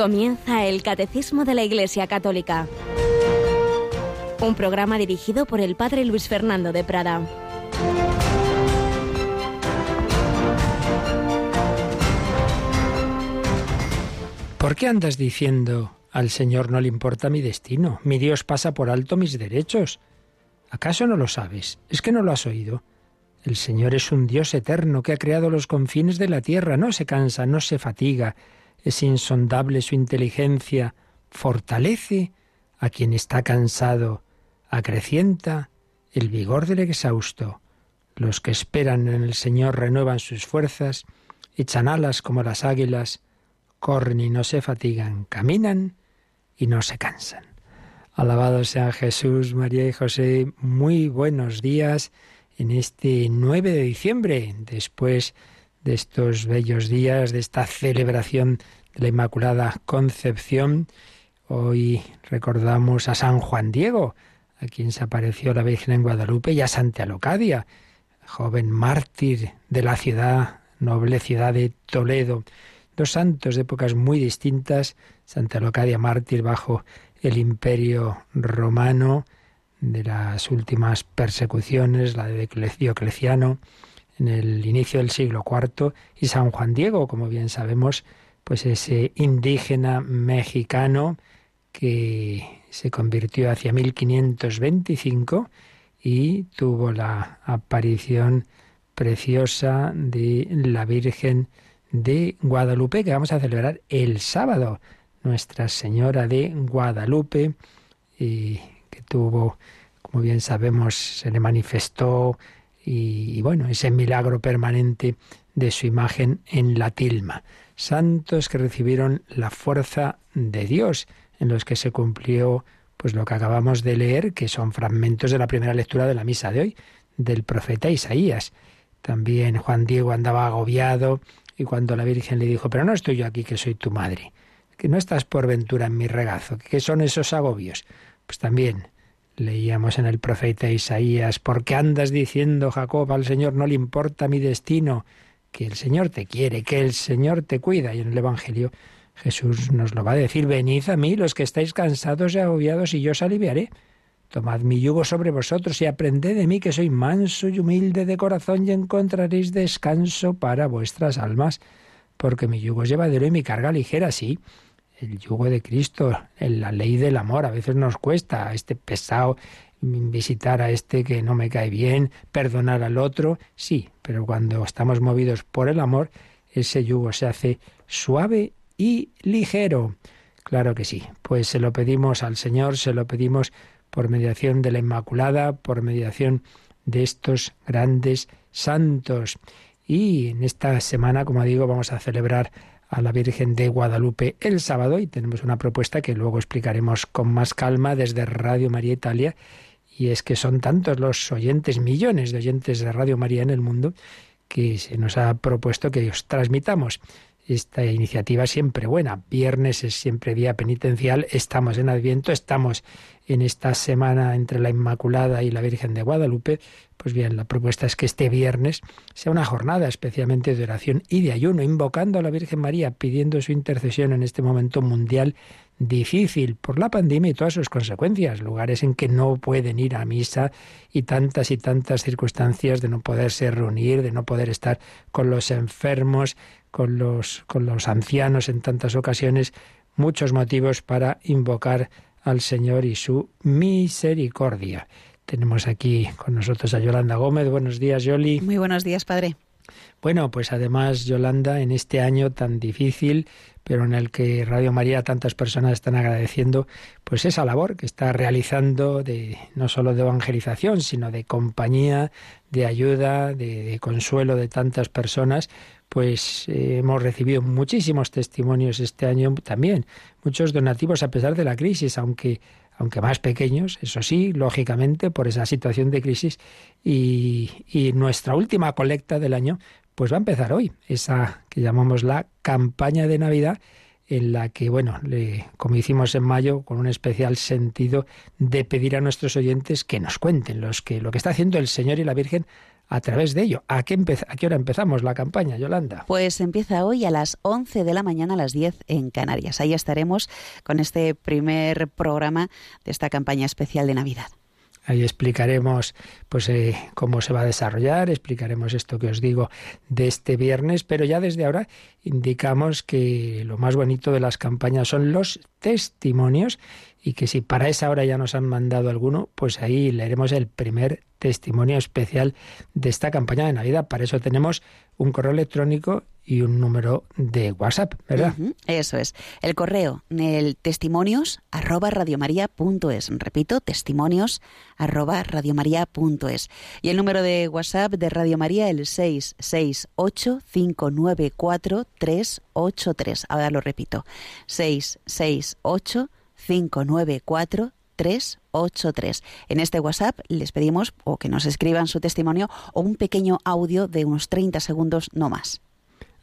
Comienza el Catecismo de la Iglesia Católica. Un programa dirigido por el Padre Luis Fernando de Prada. ¿Por qué andas diciendo al Señor no le importa mi destino? Mi Dios pasa por alto mis derechos. ¿Acaso no lo sabes? ¿Es que no lo has oído? El Señor es un Dios eterno que ha creado los confines de la tierra, no se cansa, no se fatiga, es insondable su inteligencia, fortalece a quien está cansado, acrecienta el vigor del exhausto. Los que esperan en el Señor renuevan sus fuerzas, echan alas como las águilas, corren y no se fatigan, caminan y no se cansan. Alabado sea Jesús, María y José, muy buenos días en este 9 de diciembre, después de estos bellos días, de esta celebración de la Inmaculada Concepción. Hoy recordamos a San Juan Diego, a quien se apareció la Virgen en Guadalupe, y a Santa Locadia, joven mártir de la ciudad, noble ciudad de Toledo. Dos santos de épocas muy distintas, Santa Locadia mártir bajo el imperio romano, de las últimas persecuciones, la de Diocleciano, en el inicio del siglo IV, y San Juan Diego, como bien sabemos, pues ese indígena mexicano que se convirtió hacia 1525 y tuvo la aparición preciosa de la Virgen de Guadalupe que vamos a celebrar el sábado. Nuestra Señora de Guadalupe, y que tuvo, como bien sabemos, se le manifestó y, bueno, ese milagro permanente de su imagen en la tilma. Santos que recibieron la fuerza de Dios, en los que se cumplió pues lo que acabamos de leer, que son fragmentos de la primera lectura de la misa de hoy, del profeta Isaías. También Juan Diego andaba agobiado y cuando la Virgen le dijo, pero no estoy yo aquí que soy tu madre, que no estás por ventura en mi regazo, ¿qué son esos agobios? Pues también Leíamos en el profeta Isaías, ¿por qué andas diciendo, Jacob, al Señor no le importa mi destino? Que el Señor te quiere, que el Señor te cuida. Y en el Evangelio Jesús nos lo va a decir, venid a mí los que estáis cansados y agobiados y yo os aliviaré. Tomad mi yugo sobre vosotros y aprended de mí que soy manso y humilde de corazón y encontraréis descanso para vuestras almas, porque mi yugo es llevadero y mi carga ligera, sí el yugo de Cristo, en la ley del amor. A veces nos cuesta a este pesado visitar a este que no me cae bien, perdonar al otro, sí, pero cuando estamos movidos por el amor, ese yugo se hace suave y ligero. Claro que sí, pues se lo pedimos al Señor, se lo pedimos por mediación de la Inmaculada, por mediación de estos grandes santos. Y en esta semana, como digo, vamos a celebrar a la Virgen de Guadalupe el sábado y tenemos una propuesta que luego explicaremos con más calma desde Radio María Italia. Y es que son tantos los oyentes, millones de oyentes de Radio María en el mundo que se nos ha propuesto que os transmitamos esta iniciativa siempre buena. Viernes es siempre día penitencial, estamos en Adviento, estamos en esta semana entre la Inmaculada y la Virgen de Guadalupe, pues bien, la propuesta es que este viernes sea una jornada especialmente de oración y de ayuno, invocando a la Virgen María, pidiendo su intercesión en este momento mundial difícil por la pandemia y todas sus consecuencias, lugares en que no pueden ir a misa y tantas y tantas circunstancias de no poderse reunir, de no poder estar con los enfermos, con los, con los ancianos en tantas ocasiones, muchos motivos para invocar al Señor y su misericordia. Tenemos aquí con nosotros a Yolanda Gómez. Buenos días, Yoli. Muy buenos días, padre. Bueno, pues además, Yolanda, en este año tan difícil, pero en el que Radio María tantas personas están agradeciendo, pues esa labor que está realizando de no solo de evangelización, sino de compañía, de ayuda, de, consuelo de tantas personas, pues eh, hemos recibido muchísimos testimonios este año también, muchos donativos a pesar de la crisis, aunque aunque más pequeños, eso sí, lógicamente, por esa situación de crisis. Y, y, nuestra última colecta del año, pues va a empezar hoy, esa que llamamos la campaña de Navidad, en la que, bueno, le, como hicimos en mayo, con un especial sentido de pedir a nuestros oyentes que nos cuenten los que, lo que está haciendo el Señor y la Virgen a través de ello. ¿A qué, ¿A qué hora empezamos la campaña, Yolanda? Pues empieza hoy a las 11 de la mañana a las 10 en Canarias. Ahí estaremos con este primer programa de esta campaña especial de Navidad. Ahí explicaremos pues eh, cómo se va a desarrollar, explicaremos esto que os digo de este viernes, pero ya desde ahora indicamos que lo más bonito de las campañas son los testimonios y que si para esa hora ya nos han mandado alguno, pues ahí leeremos el primer testimonio especial de esta campaña de Navidad. Para eso tenemos un correo electrónico y un número de WhatsApp, ¿verdad? eso es. El correo, el testimonios arroba. Repito, testimonios arroba radiomaria.es. Y el número de WhatsApp de Radio María, el 668-594-383. Ahora lo repito, 668 594 383. En este WhatsApp les pedimos o que nos escriban su testimonio o un pequeño audio de unos 30 segundos no más.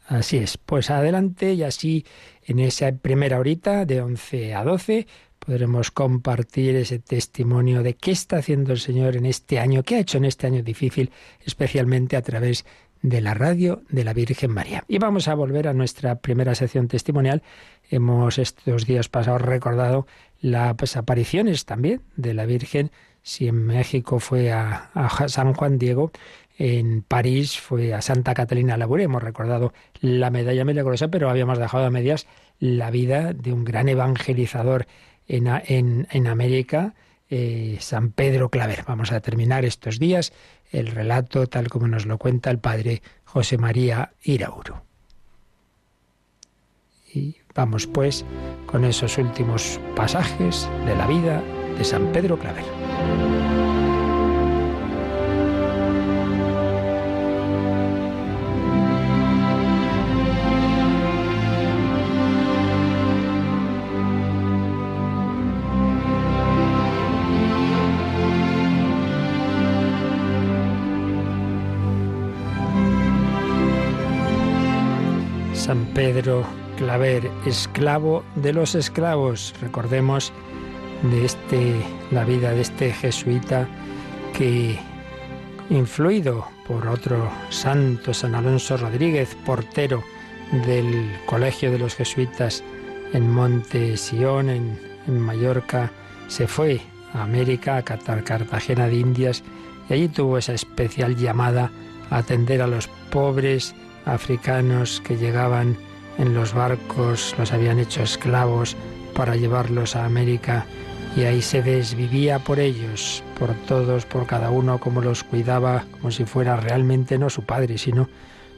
Así es, pues adelante y así en esa primera horita de 11 a 12 podremos compartir ese testimonio de qué está haciendo el Señor en este año, qué ha hecho en este año difícil, especialmente a través de la radio de la Virgen María. Y vamos a volver a nuestra primera sección testimonial. Hemos estos días pasados recordado las apariciones también de la Virgen. Si en México fue a, San Juan Diego, en París fue a Santa Catalina Labure. Hemos recordado la medalla milagrosa, pero habíamos dejado a medias la vida de un gran evangelizador en, en, en América, eh, San Pedro Claver. Vamos a terminar estos días el relato tal como nos lo cuenta el padre José María Irauro. Vamos pues con esos últimos pasajes de la vida de San Pedro Claver. San Pedro Claver, esclavo de los esclavos. Recordemos de este la vida de este jesuita que influido por otro santo, San Alonso Rodríguez, portero del Colegio de los Jesuitas en Monte Sion, en, en Mallorca, se fue a América, a Cartagena de Indias, y allí tuvo esa especial llamada a atender a los pobres, africanos que llegaban en los barcos, los habían hecho esclavos para llevarlos a América y ahí se desvivía por ellos, por todos, por cada uno, como los cuidaba, como si fuera realmente no su padre, sino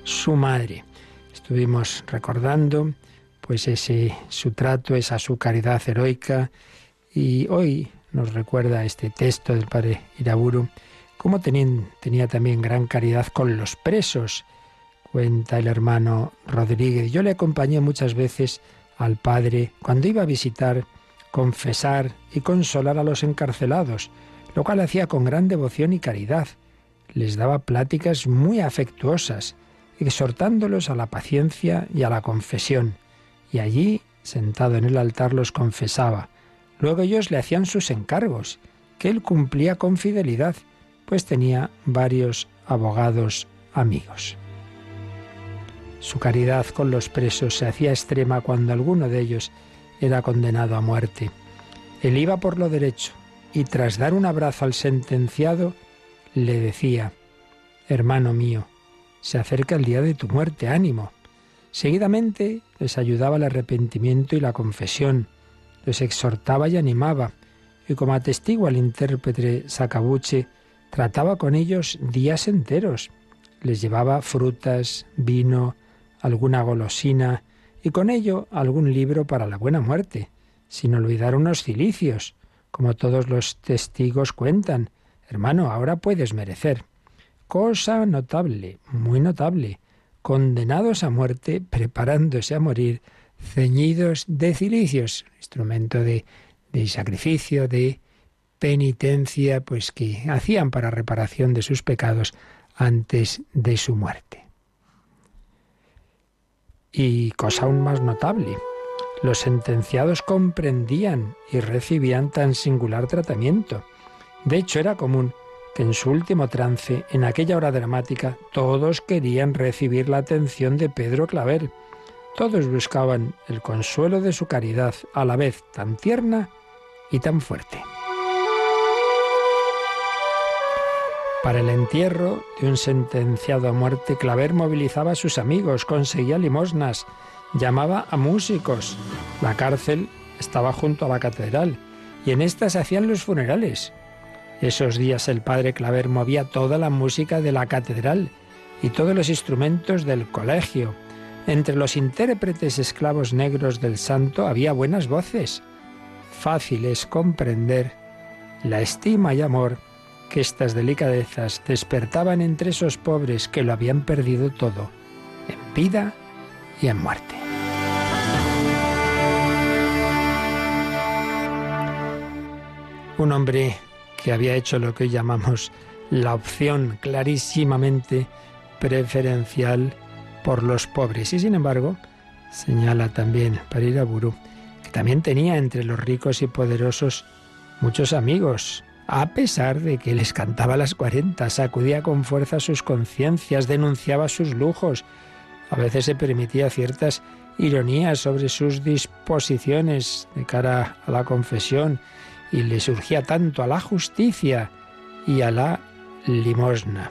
su madre. Estuvimos recordando pues ese su trato, esa su caridad heroica y hoy nos recuerda este texto del padre Iraburu cómo tenía también gran caridad con los presos cuenta el hermano Rodríguez. Yo le acompañé muchas veces al padre cuando iba a visitar, confesar y consolar a los encarcelados, lo cual hacía con gran devoción y caridad. Les daba pláticas muy afectuosas, exhortándolos a la paciencia y a la confesión. Y allí, sentado en el altar, los confesaba. Luego ellos le hacían sus encargos, que él cumplía con fidelidad, pues tenía varios abogados amigos. Su caridad con los presos se hacía extrema cuando alguno de ellos era condenado a muerte. Él iba por lo derecho y tras dar un abrazo al sentenciado, le decía, Hermano mío, se acerca el día de tu muerte, ánimo. Seguidamente les ayudaba el arrepentimiento y la confesión, les exhortaba y animaba, y como atestigua el intérprete Sacabuche, trataba con ellos días enteros. Les llevaba frutas, vino, alguna golosina y con ello algún libro para la buena muerte, sin olvidar unos cilicios, como todos los testigos cuentan. Hermano, ahora puedes merecer. Cosa notable, muy notable, condenados a muerte, preparándose a morir, ceñidos de cilicios, instrumento de, sacrificio, de penitencia, pues que hacían para reparación de sus pecados antes de su muerte. Y cosa aún más notable, los sentenciados comprendían y recibían tan singular tratamiento. De hecho, era común que en su último trance, en aquella hora dramática, todos querían recibir la atención de Pedro Claver. Todos buscaban el consuelo de su caridad, a la vez tan tierna y tan fuerte. Para el entierro de un sentenciado a muerte, Claver movilizaba a sus amigos, conseguía limosnas, llamaba a músicos. La cárcel estaba junto a la catedral y en esta se hacían los funerales. Esos días el padre Claver movía toda la música de la catedral y todos los instrumentos del colegio. Entre los intérpretes esclavos negros del santo había buenas voces. Fácil es comprender la estima y amor que estas delicadezas despertaban entre esos pobres que lo habían perdido todo, en vida y en muerte. Un hombre que había hecho lo que hoy llamamos la opción clarísimamente preferencial por los pobres. Y sin embargo, señala también Pariraburu, que también tenía entre los ricos y poderosos muchos amigos, a pesar de que les cantaba las cuarenta, sacudía con fuerza sus conciencias, denunciaba sus lujos, a veces se permitía ciertas ironías sobre sus disposiciones de cara a la confesión, y le surgía tanto a la justicia y a la limosna.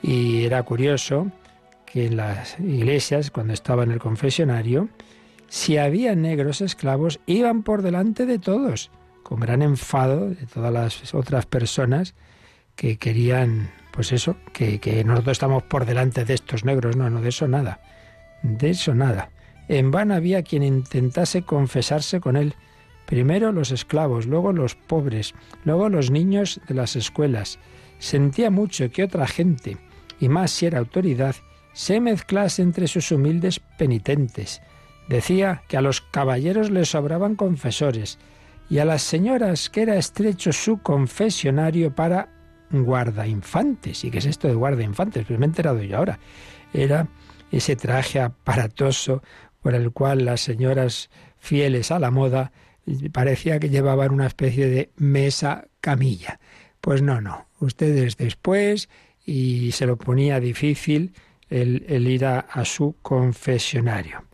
Y era curioso que en las iglesias, cuando estaba en el confesionario, si había negros esclavos, iban por delante de todos, con gran enfado de todas las otras personas que querían, pues eso, que, nosotros estamos por delante de estos negros. No, no, de eso nada. De eso nada. En vano había quien intentase confesarse con él Primero los esclavos, luego los pobres, luego los niños de las escuelas. Sentía mucho que otra gente, y más si era autoridad, se mezclase entre sus humildes penitentes. Decía que a los caballeros les sobraban confesores y a las señoras que era estrecho su confesionario para guarda infantes. ¿Y qué es esto de guarda infantes? Pues me he enterado yo ahora. Era ese traje aparatoso por el cual las señoras fieles a la moda parecía que llevaban una especie de mesa camilla. Pues no, no, ustedes después y se lo ponía difícil el, ir a, a, su confesionario.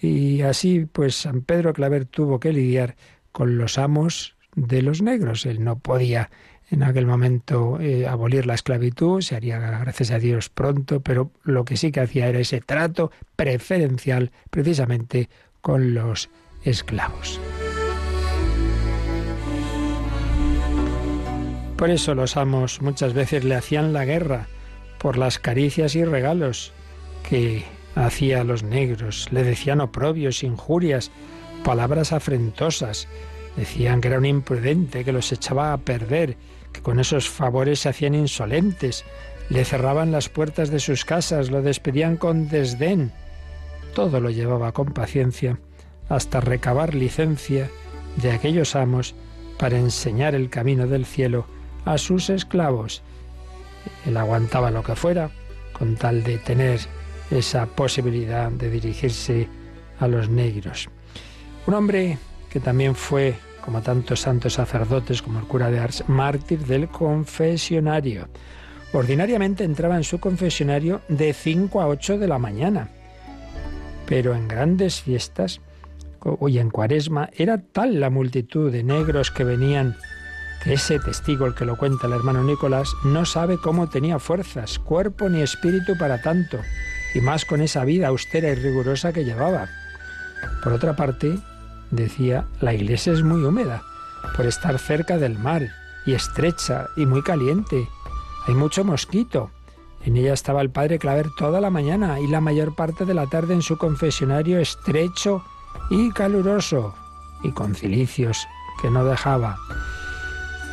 Y así, pues San Pedro Claver tuvo que lidiar con los amos de los negros. Él no podía en aquel momento eh, abolir la esclavitud, se haría, gracias a Dios, pronto, pero lo que sí que hacía era ese trato preferencial precisamente con los esclavos. Por eso los amos muchas veces le hacían la guerra por las caricias y regalos que hacía a los negros. Le decían oprobios, injurias, palabras afrentosas. Decían que era un imprudente, que los echaba a perder, que con esos favores se hacían insolentes. Le cerraban las puertas de sus casas, lo despedían con desdén. Todo lo llevaba con paciencia hasta recabar licencia de aquellos amos para enseñar el camino del cielo a sus esclavos. Él aguantaba lo que fuera con tal de tener esa posibilidad de dirigirse a los negros. Un hombre que también fue, como tantos santos sacerdotes como el cura de Ars, mártir del confesionario. Ordinariamente entraba en su confesionario de 5 a 8 de la mañana, pero en grandes fiestas, hoy en cuaresma, era tal la multitud de negros que venían ese testigo, el que lo cuenta el hermano Nicolás, no sabe cómo tenía fuerzas, cuerpo ni espíritu para tanto, y más con esa vida austera y rigurosa que llevaba. Por otra parte, decía, la iglesia es muy húmeda, por estar cerca del mar, y estrecha, y muy caliente. Hay mucho mosquito. En ella estaba el padre Claver toda la mañana y la mayor parte de la tarde en su confesionario estrecho y caluroso, y con cilicios que no dejaba.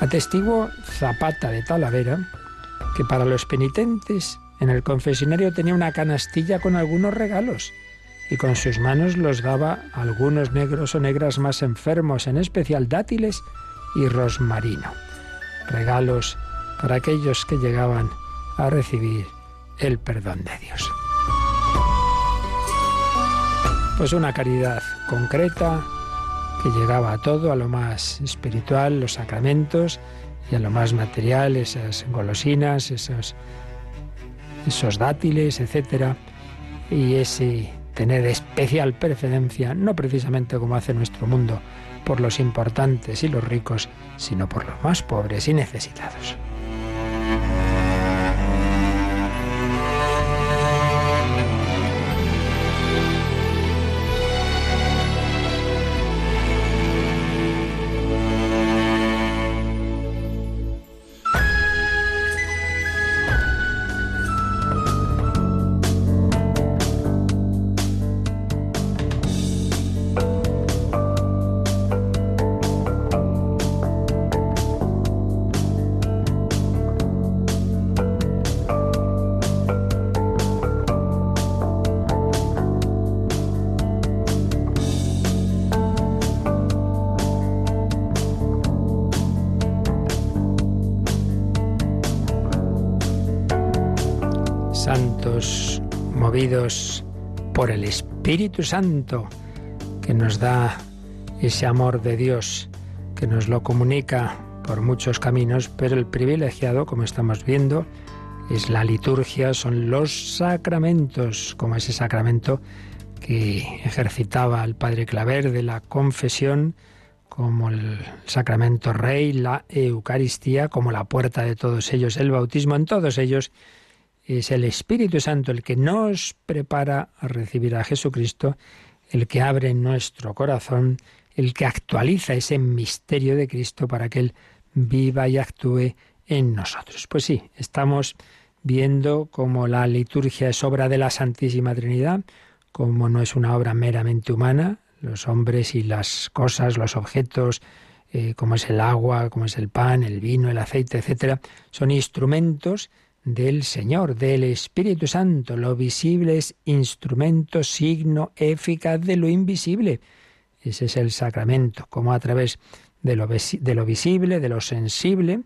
Atestiguo Zapata de Talavera que para los penitentes en el confesionario tenía una canastilla con algunos regalos y con sus manos los daba algunos negros o negras más enfermos, en especial dátiles y rosmarino. Regalos para aquellos que llegaban a recibir el perdón de Dios. Pues una caridad concreta, que llegaba a todo, a lo más espiritual, los sacramentos, y a lo más material, esas golosinas, esos, esos dátiles, etcétera, y ese tener especial preferencia, no precisamente como hace nuestro mundo, por los importantes y los ricos, sino por los más pobres y necesitados. Espíritu Santo que nos da ese amor de Dios, que nos lo comunica por muchos caminos, pero el privilegiado, como estamos viendo, es la liturgia, son los sacramentos, como ese sacramento que ejercitaba el Padre Claver de la confesión, como el sacramento rey, la Eucaristía, como la puerta de todos ellos, el bautismo, en todos ellos es el Espíritu Santo el que nos prepara a recibir a Jesucristo, el que abre nuestro corazón, el que actualiza ese misterio de Cristo para que Él viva y actúe en nosotros. Pues sí, estamos viendo cómo la liturgia es obra de la Santísima Trinidad, como no es una obra meramente humana, los hombres y las cosas, los objetos, eh, como es el agua, como es el pan, el vino, el aceite, etcétera, son instrumentos del Señor, del Espíritu Santo. Lo visible es instrumento, signo, eficaz de lo invisible. Ese es el sacramento, como a través de lo, de lo visible, de lo sensible,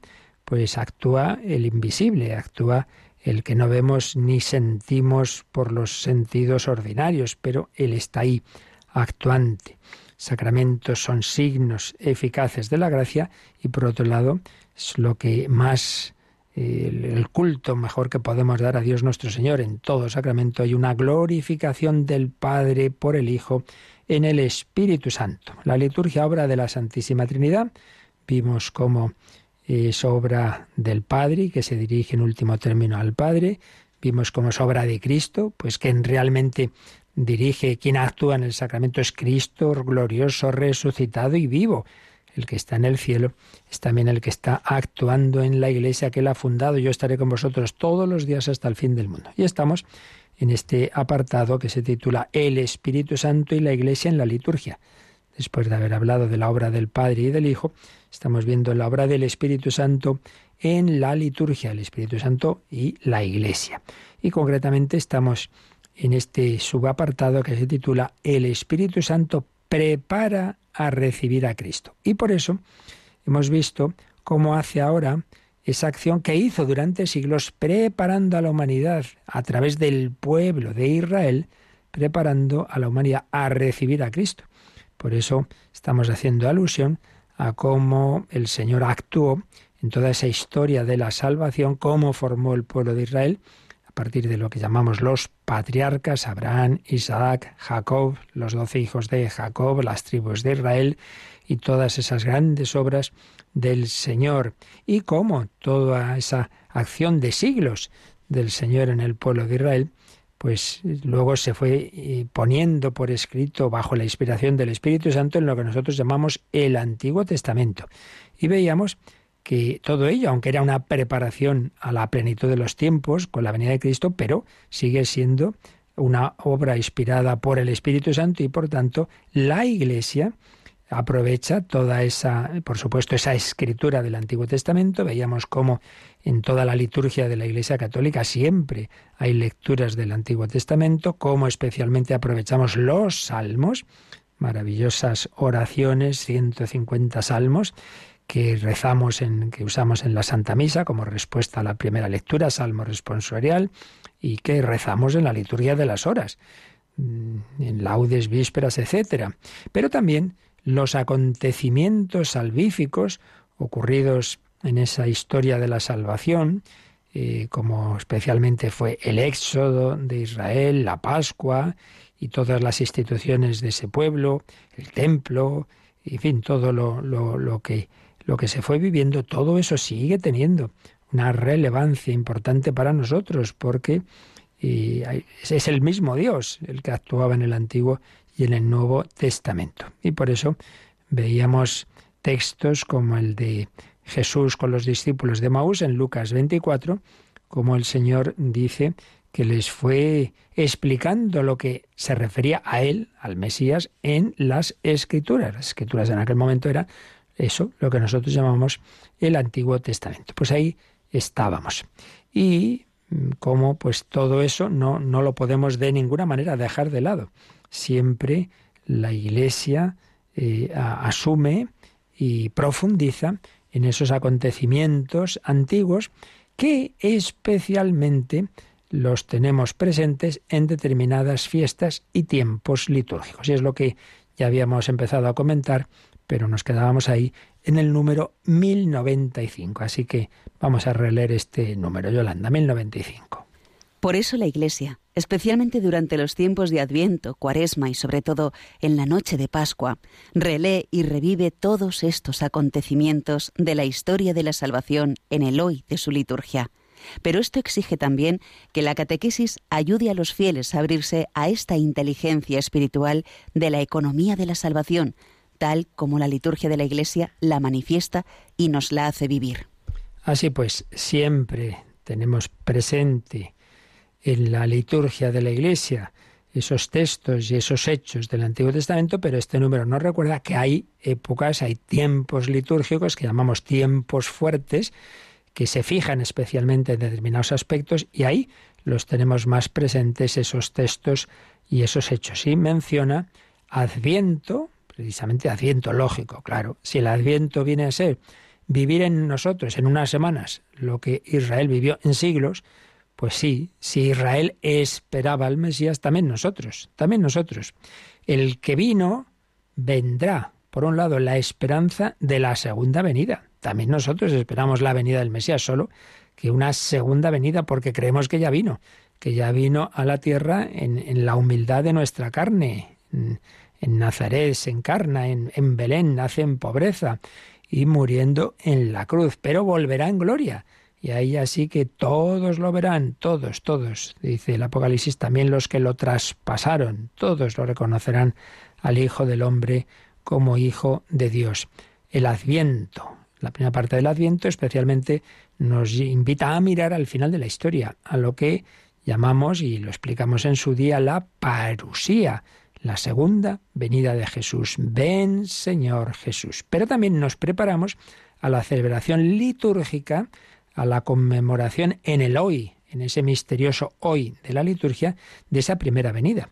pues actúa el invisible, actúa el que no vemos ni sentimos por los sentidos ordinarios, pero Él está ahí, actuante. Sacramentos son signos eficaces de la gracia y por otro lado es lo que más el, culto mejor que podemos dar a Dios nuestro Señor. En todo sacramento hay una glorificación del Padre por el Hijo en el Espíritu Santo. La liturgia obra de la Santísima Trinidad. Vimos cómo es obra del Padre, que se dirige en último término al Padre. Vimos cómo es obra de Cristo, pues quien realmente dirige, quien actúa en el sacramento es Cristo, glorioso, resucitado y vivo el que está en el cielo, es también el que está actuando en la iglesia que él ha fundado. Yo estaré con vosotros todos los días hasta el fin del mundo. Y estamos en este apartado que se titula El Espíritu Santo y la iglesia en la liturgia. Después de haber hablado de la obra del Padre y del Hijo, estamos viendo la obra del Espíritu Santo en la liturgia, el Espíritu Santo y la iglesia. Y concretamente estamos en este subapartado que se titula El Espíritu Santo prepara a recibir a Cristo. Y por eso hemos visto cómo hace ahora esa acción que hizo durante siglos preparando a la humanidad a través del pueblo de Israel, preparando a la humanidad a recibir a Cristo. Por eso estamos haciendo alusión a cómo el Señor actuó en toda esa historia de la salvación, cómo formó el pueblo de Israel, partir de lo que llamamos los patriarcas, Abraham, Isaac, Jacob, los doce hijos de Jacob, las tribus de Israel y todas esas grandes obras del Señor. Y cómo toda esa acción de siglos del Señor en el pueblo de Israel, pues luego se fue eh, poniendo por escrito bajo la inspiración del Espíritu Santo en lo que nosotros llamamos el Antiguo Testamento. Y veíamos que todo ello, aunque era una preparación a la plenitud de los tiempos con la venida de Cristo, pero sigue siendo una obra inspirada por el Espíritu Santo y por tanto la Iglesia aprovecha toda esa, por supuesto, esa escritura del Antiguo Testamento. Veíamos cómo en toda la liturgia de la Iglesia Católica siempre hay lecturas del Antiguo Testamento, cómo especialmente aprovechamos los salmos, maravillosas oraciones, 150 salmos, que rezamos en, que usamos en la Santa Misa como respuesta a la primera lectura, Salmo responsorial, y que rezamos en la liturgia de las horas, mm, en laudes, vísperas, etc. Pero también los acontecimientos salvíficos ocurridos en esa historia de la salvación, eh, como especialmente fue el éxodo de Israel, la Pascua y todas las instituciones de ese pueblo, el templo, en fin, todo lo, lo, que, lo que se fue viviendo, todo eso sigue teniendo una relevancia importante para nosotros, porque eh, es el mismo Dios el que actuaba en el Antiguo y en el Nuevo Testamento. Y por eso veíamos textos como el de Jesús con los discípulos de Maús en Lucas 24, como el Señor dice que les fue explicando lo que se refería a él, al Mesías, en las escrituras. Las escrituras en aquel momento era eso, lo que nosotros llamamos el Antiguo Testamento. Pues ahí estábamos. Y mm, como pues todo eso no, no lo podemos de ninguna manera dejar de lado. Siempre la Iglesia eh, asume y profundiza en esos acontecimientos antiguos que especialmente los tenemos presentes en determinadas fiestas y tiempos litúrgicos. Y es lo que ya habíamos empezado a comentar, pero nos quedábamos ahí en el número 1095. Así que vamos a releer este número, Yolanda, 1095. Por eso la Iglesia, especialmente durante los tiempos de Adviento, Cuaresma y sobre todo en la noche de Pascua, relee y revive todos estos acontecimientos de la historia de la salvación en el hoy de su liturgia. Pero esto exige también que la catequesis ayude a los fieles a abrirse a esta inteligencia espiritual de la economía de la salvación, tal como la liturgia de la Iglesia la manifiesta y nos la hace vivir. Así pues, siempre tenemos presente en la liturgia de la Iglesia esos textos y esos hechos del Antiguo Testamento, pero este número nos recuerda que hay épocas, hay tiempos litúrgicos que llamamos tiempos fuertes, que se fijan especialmente en determinados aspectos y ahí los tenemos más presentes esos textos y esos hechos. Y menciona Adviento, precisamente Adviento lógico, claro. Si el Adviento viene a ser vivir en nosotros en unas semanas lo que Israel vivió en siglos, pues sí, si Israel esperaba al Mesías, también nosotros, también nosotros. El que vino vendrá. Por un lado, la esperanza de la segunda venida. También nosotros esperamos la venida del Mesías, solo que una segunda venida, porque creemos que ya vino, que ya vino a la tierra en, la humildad de nuestra carne. Nazaret se encarna, en, en Belén nace en pobreza y muriendo en la cruz, pero volverá en gloria y ahí así que todos lo verán, todos, todos, dice el Apocalipsis, también los que lo traspasaron, todos lo reconocerán al Hijo del Hombre como Hijo de Dios. El Adviento, la primera parte del Adviento especialmente nos invita a mirar al final de la historia, a lo que llamamos, y lo explicamos en su día, la parusía, la segunda venida de Jesús. Ven, Señor Jesús. Pero también nos preparamos a la celebración litúrgica a la conmemoración en el hoy, en ese misterioso hoy de la liturgia, de esa primera venida.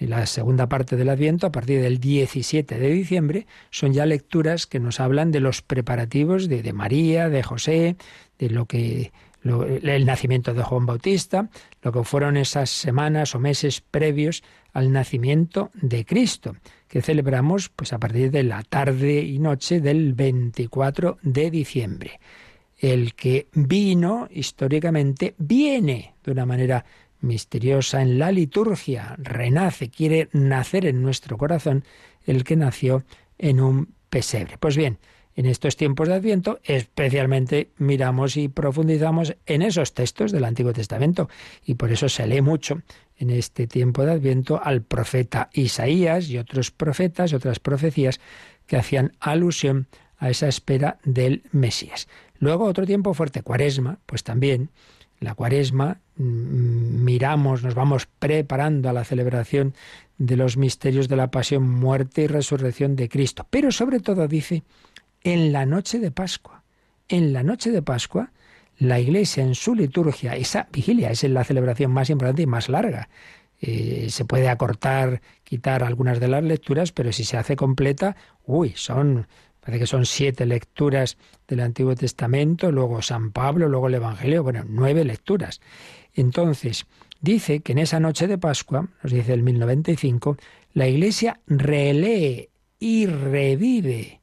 En la segunda parte del Adviento, a partir del 17 de diciembre, son ya lecturas que nos hablan de los preparativos de María, de José, de lo que el nacimiento de Juan Bautista, lo que fueron esas semanas o meses previos al nacimiento de Cristo, que celebramos pues a partir de la tarde y noche del 24 de diciembre el que vino históricamente viene de una manera misteriosa en la liturgia, renace, quiere nacer en nuestro corazón el que nació en un pesebre. Pues bien, en estos tiempos de Adviento especialmente miramos y profundizamos en esos textos del Antiguo Testamento y por eso se lee mucho en este tiempo de Adviento al profeta Isaías y otros profetas otras profecías que hacían alusión a esa espera del Mesías. Luego otro tiempo fuerte, cuaresma, pues también la cuaresma mm, miramos, nos vamos preparando a la celebración de los misterios de la pasión, muerte y resurrección de Cristo. Pero sobre todo dice, en la noche de Pascua. En la noche de Pascua, la Iglesia en su liturgia, esa vigilia es la celebración más importante y más larga. Eh, se puede acortar, quitar algunas de las lecturas, pero si se hace completa, uy, son Parece que son siete lecturas del Antiguo Testamento, luego San Pablo, luego el Evangelio, bueno, nueve lecturas. Entonces, dice que en esa noche de Pascua, nos dice el 1095, la Iglesia relee y revive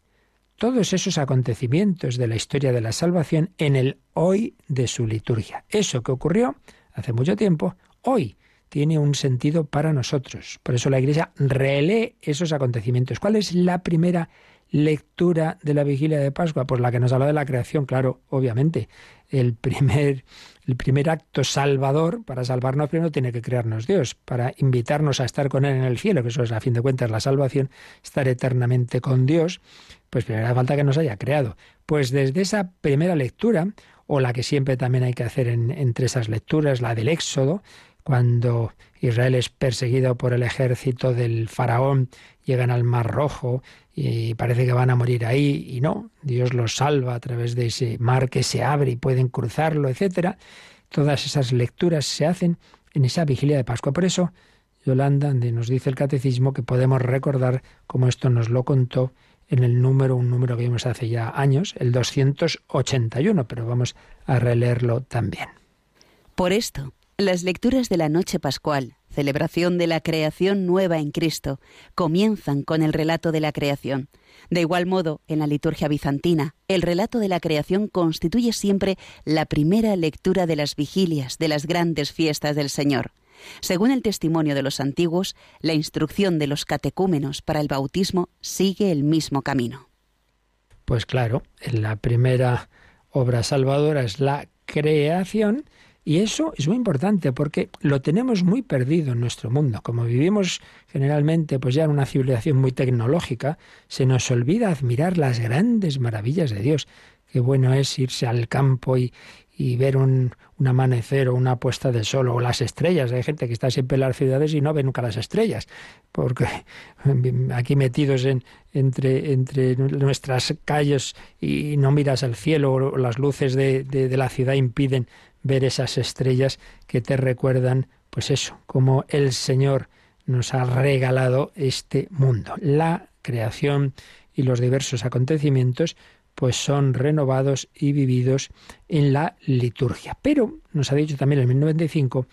todos esos acontecimientos de la historia de la salvación en el hoy de su liturgia. Eso que ocurrió hace mucho tiempo, hoy tiene un sentido para nosotros. Por eso la Iglesia relee esos acontecimientos. ¿Cuál es la primera lectura de la vigilia de Pascua? Pues la que nos habla de la creación, claro, obviamente. El primer, el primer acto salvador, para salvarnos primero tiene que crearnos Dios, para invitarnos a estar con Él en el cielo, que eso es a fin de cuentas la salvación, estar eternamente con Dios, pues primero hace falta que nos haya creado. Pues desde esa primera lectura, o la que siempre también hay que hacer entre esas lecturas, la del Éxodo, cuando Israel es perseguido por el ejército del faraón, llegan al Mar Rojo y parece que van a morir ahí y no, Dios los salva a través de ese mar que se abre y pueden cruzarlo, etcétera. Todas esas lecturas se hacen en esa vigilia de Pascua. Por eso, Yolanda, donde nos dice el catecismo que podemos recordar como esto nos lo contó en el número, un número que vimos hace ya años, el 281, pero vamos a releerlo también. Por esto, las lecturas de la noche pascual, celebración de la creación nueva en Cristo, comienzan con el relato de la creación. De igual modo, en la liturgia bizantina, el relato de la creación constituye siempre la primera lectura de las vigilias, de las grandes fiestas del Señor. Según el testimonio de los antiguos, la instrucción de los catecúmenos para el bautismo sigue el mismo camino. Pues claro, la primera obra salvadora es la creación y eso es muy importante porque lo tenemos muy perdido en nuestro mundo. Como vivimos generalmente pues ya en una civilización muy tecnológica, se nos olvida admirar las grandes maravillas de Dios. Qué bueno es irse al campo y, ver un, amanecer o una puesta de sol o las estrellas. Hay gente que está siempre en las ciudades y no ve nunca las estrellas, porque aquí metidos en, entre, entre nuestras calles y no miras al cielo o las luces de, de la ciudad impiden ver esas estrellas que te recuerdan, pues eso, como el Señor nos ha regalado este mundo. La creación y los diversos acontecimientos pues son renovados y vividos en la liturgia. Pero nos ha dicho también el 1995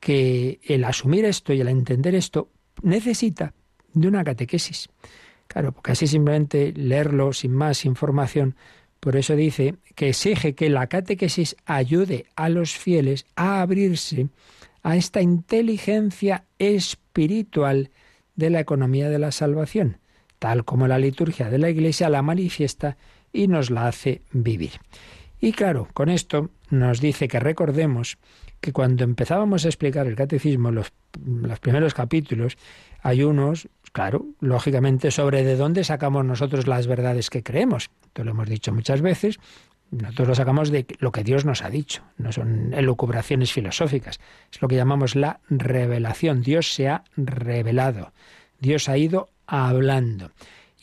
que el asumir esto y el entender esto necesita de una catequesis. Claro, porque así simplemente leerlo sin más información por eso dice que exige que la catequesis ayude a los fieles a abrirse a esta inteligencia espiritual de la economía de la salvación, tal como la liturgia de la Iglesia la manifiesta y nos la hace vivir. Y claro, con esto nos dice que recordemos que cuando empezábamos a explicar el catecismo, los, los primeros capítulos, hay unos, claro, lógicamente sobre de dónde sacamos nosotros las verdades que creemos. Esto lo hemos dicho muchas veces. Nosotros lo sacamos de lo que Dios nos ha dicho, no son elucubraciones filosóficas, es lo que llamamos la revelación. Dios se ha revelado, Dios ha ido hablando.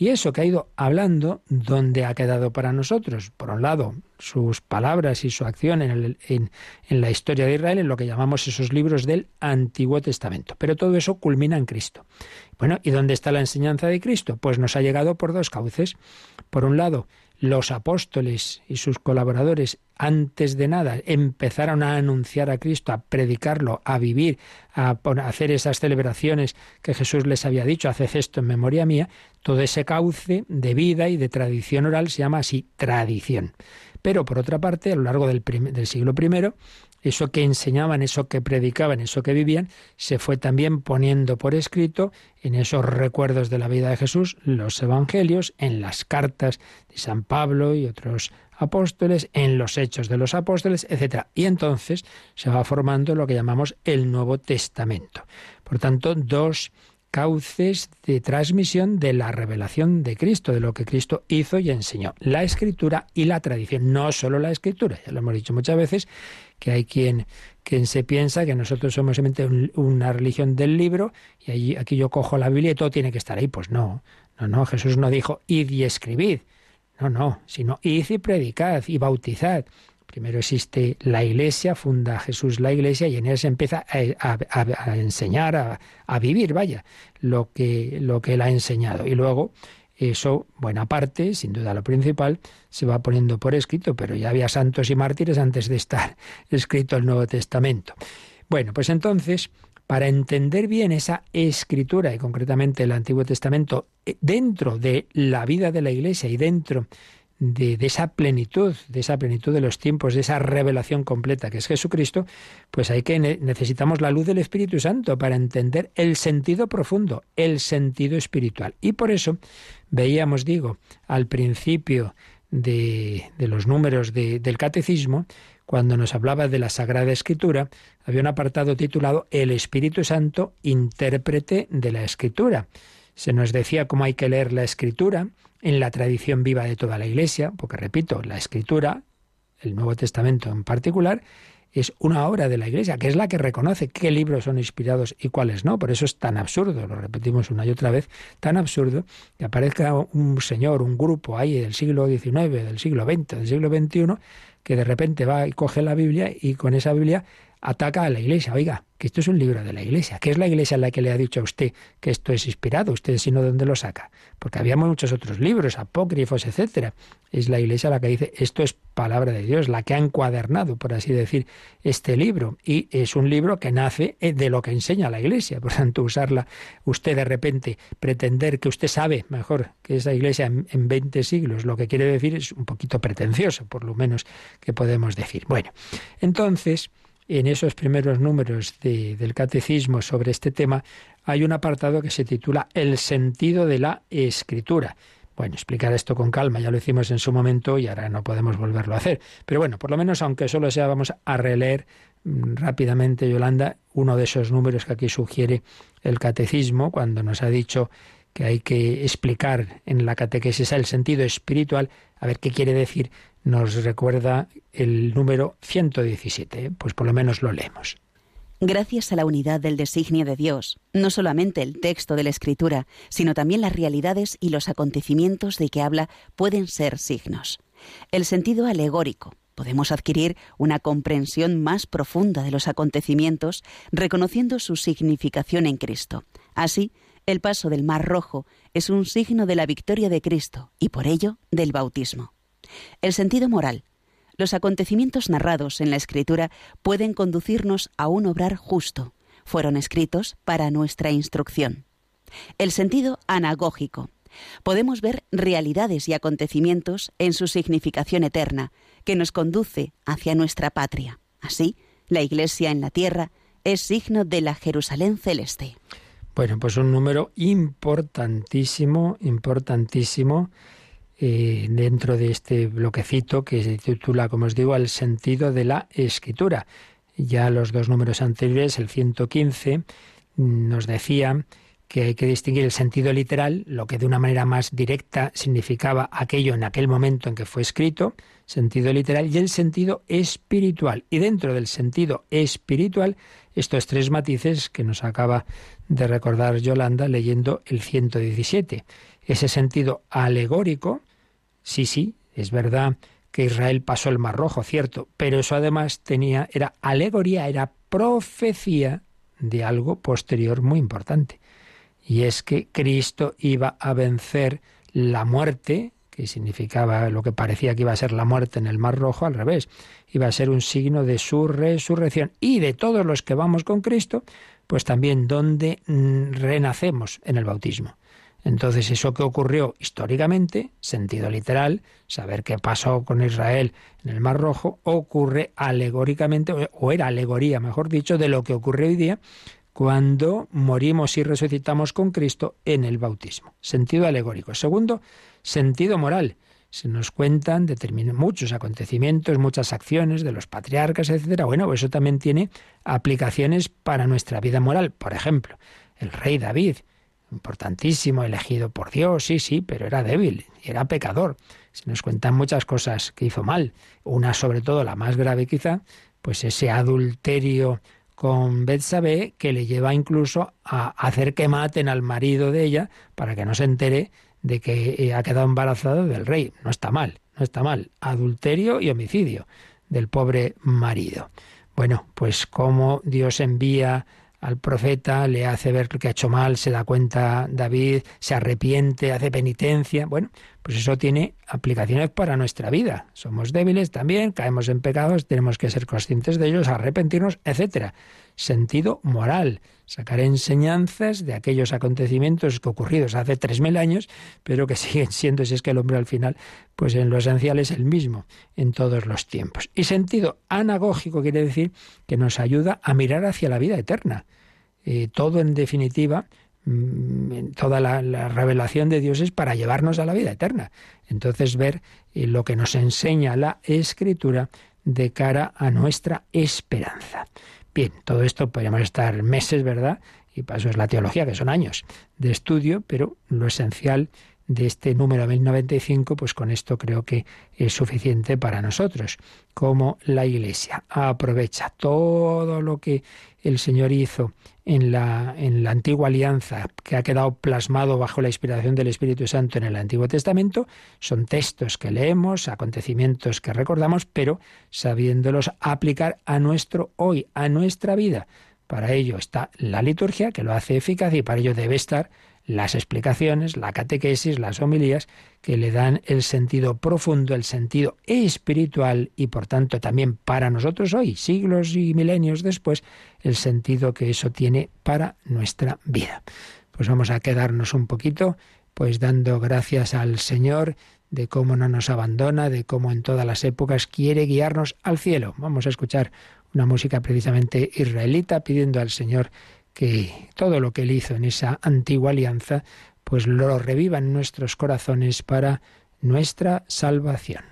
Y eso que ha ido hablando, ¿dónde ha quedado para nosotros? Por un lado, sus palabras y su acción en, en, la historia de Israel, en lo que llamamos esos libros del Antiguo Testamento. Pero todo eso culmina en Cristo. Bueno, ¿y dónde está la enseñanza de Cristo? Pues nos ha llegado por dos cauces. Por un lado, los apóstoles y sus colaboradores antes de nada empezaron a anunciar a Cristo, a predicarlo, a vivir, a hacer esas celebraciones que Jesús les había dicho, haced esto en memoria mía, todo ese cauce de vida y de tradición oral se llama así tradición. Pero por otra parte, a lo largo del, siglo I, eso que enseñaban, eso que predicaban, eso que vivían, se fue también poniendo por escrito en esos recuerdos de la vida de Jesús, los evangelios, en las cartas de San Pablo y otros apóstoles, en los hechos de los apóstoles, etc. Y entonces se va formando lo que llamamos el Nuevo Testamento. Por tanto, dos cauces de transmisión de la revelación de Cristo, de lo que Cristo hizo y enseñó. La escritura y la tradición, no solo la escritura, ya lo hemos dicho muchas veces, que hay quien, quien se piensa que nosotros somos simplemente una religión del libro y allí, aquí yo cojo la Biblia y todo tiene que estar ahí. Pues no, no, no, Jesús no dijo id y escribid, no, no, sino id y predicad y bautizad. Primero existe la iglesia, funda Jesús la iglesia y en ella se empieza a, enseñar, a, a, vivir, vaya, lo que, lo que él ha enseñado. Y luego eso, buena parte, sin duda lo principal, se va poniendo por escrito, pero ya había santos y mártires antes de estar escrito el Nuevo Testamento. Bueno, pues entonces, para entender bien esa escritura y concretamente el Antiguo Testamento eh, dentro de la vida de la Iglesia y dentro de, esa plenitud, de esa plenitud de los tiempos, de esa revelación completa que es Jesucristo, pues hay que necesitamos la luz del Espíritu Santo para entender el sentido profundo, el sentido espiritual. Y por eso veíamos, digo, al principio de, los números del catecismo, cuando nos hablaba de la Sagrada Escritura, había un apartado titulado El Espíritu Santo, intérprete de la Escritura. Se nos decía cómo hay que leer la Escritura en la tradición viva de toda la Iglesia, porque repito, la Escritura, el Nuevo Testamento en particular, es una obra de la Iglesia, que es la que reconoce qué libros son inspirados y cuáles no. Por eso es tan absurdo, lo repetimos una y otra vez, tan absurdo que aparezca un señor, un grupo ahí del siglo XIX, del siglo XX, del siglo XXI, que de repente va y coge la Biblia y con esa Biblia ataca a la Iglesia. Oiga, que esto es un libro de la Iglesia, que es la Iglesia la que le ha dicho a usted que esto es inspirado, usted sino dónde lo saca, porque había muchos otros libros, apócrifos, etcétera. Es la Iglesia la que dice esto es palabra de Dios, la que ha encuadernado, por así decir, este libro y es un libro que nace eh, de lo que enseña la Iglesia. Por tanto, usarla usted de repente pretender que usted sabe mejor que esa Iglesia en, en 20 siglos, lo que quiere decir es un poquito pretencioso, por lo menos que podemos decir. Bueno, entonces en esos primeros números del catecismo sobre este tema hay un apartado que se titula El sentido de la escritura. Bueno, explicar esto con calma, ya lo hicimos en su momento y ahora no podemos volverlo a hacer. Pero bueno, por lo menos, aunque solo sea, vamos a releer mm, rápidamente, Yolanda, uno de esos números que aquí sugiere el catecismo, cuando nos ha dicho que hay que explicar en la catequesis el sentido espiritual, a ver qué quiere decir nos recuerda el número 117. ¿eh? Pues por lo menos lo leemos. Gracias a la unidad del designio de Dios, no solamente el texto de la Escritura, sino también las realidades y los acontecimientos de que habla pueden ser signos. El sentido alegórico. Podemos adquirir una comprensión más profunda de los acontecimientos, reconociendo su significación en Cristo. Así, el paso del Mar Rojo es un signo de la victoria de Cristo y por ello del bautismo. El sentido moral. Los acontecimientos narrados en la Escritura pueden conducirnos a un obrar justo. Fueron escritos para nuestra instrucción. El sentido anagógico. Podemos ver realidades y acontecimientos en su significación eterna, que nos conduce hacia nuestra patria. Así, la Iglesia en la tierra es signo de la Jerusalén celeste. Bueno, pues un número importantísimo, importantísimo eh, dentro de este bloquecito que se titula, como os digo, El sentido de la escritura. Ya los dos números anteriores, el 115, nos decía que hay que distinguir el sentido literal, lo que de una manera más directa significaba aquello en aquel momento en que fue escrito, sentido literal, y el sentido espiritual. Y dentro del sentido espiritual, estos tres matices que nos acaba de recordar Yolanda leyendo el 117. Ese sentido alegórico, Sí, sí, es verdad que Israel pasó el Mar Rojo, cierto, pero eso además tenía era alegoría, era profecía de algo posterior muy importante. Y es que Cristo iba a vencer la muerte, que significaba lo que parecía que iba a ser la muerte en el Mar Rojo, al revés, iba a ser un signo de su resurrección y de todos los que vamos con Cristo, pues también donde mm, renacemos en el bautismo. Entonces, eso que ocurrió históricamente, sentido literal, saber qué pasó con Israel en el Mar Rojo, ocurre alegóricamente, o era alegoría, mejor dicho, de lo que ocurre hoy día cuando morimos y resucitamos con Cristo en el bautismo. Sentido alegórico. Segundo, sentido moral. Se nos cuentan muchos acontecimientos, muchas acciones de los patriarcas, etcétera. Bueno, eso también tiene aplicaciones para nuestra vida moral. Por ejemplo, el rey David importantísimo, elegido por Dios, sí, sí, pero era débil era pecador. Se nos cuentan muchas cosas que hizo mal. Una, sobre todo, la más grave quizá, pues ese adulterio con Betsabé que le lleva incluso a hacer que maten al marido de ella para que no se entere de que eh, ha quedado embarazada del rey. No está mal, no está mal. Adulterio y homicidio del pobre marido. Bueno, pues cómo Dios envía al profeta, le hace ver lo que ha hecho mal, se da cuenta David, se arrepiente, hace penitencia. Bueno, pues eso tiene aplicaciones para nuestra vida. Somos débiles también, caemos en pecados, tenemos que ser conscientes de ellos, arrepentirnos, etcétera. Sentido moral, sacar enseñanzas de aquellos acontecimientos que ocurridos hace tres mil años, pero que siguen siendo, si es que el hombre al final, pues en lo esencial es el mismo en todos los tiempos. Y sentido anagógico quiere decir que nos ayuda a mirar hacia la vida eterna. Eh, todo en definitiva toda la, revelación de Dios es para llevarnos a la vida eterna. Entonces ver eh, lo que nos enseña la escritura de cara a nuestra esperanza. Bien, todo esto podríamos estar meses, ¿verdad? Y para eso es la teología, que son años de estudio, pero lo esencial de este número 1095, pues con esto creo que es suficiente para nosotros, como la Iglesia aprovecha todo lo que el Señor hizo en la, en la antigua alianza, que ha quedado plasmado bajo la inspiración del Espíritu Santo en el Antiguo Testamento, son textos que leemos, acontecimientos que recordamos, pero sabiéndolos aplicar a nuestro hoy, a nuestra vida. Para ello está la liturgia, que lo hace eficaz, y para ello debe estar las explicaciones, la catequesis, las homilías, que le dan el sentido profundo, el sentido espiritual y por tanto también para nosotros hoy, siglos y milenios después, el sentido que eso tiene para nuestra vida. Pues vamos a quedarnos un poquito pues dando gracias al Señor de cómo no nos abandona, de cómo en todas las épocas quiere guiarnos al cielo. Vamos a escuchar una música precisamente israelita pidiendo al Señor que todo lo que él hizo en esa antigua alianza, pues lo reviva en nuestros corazones para nuestra salvación.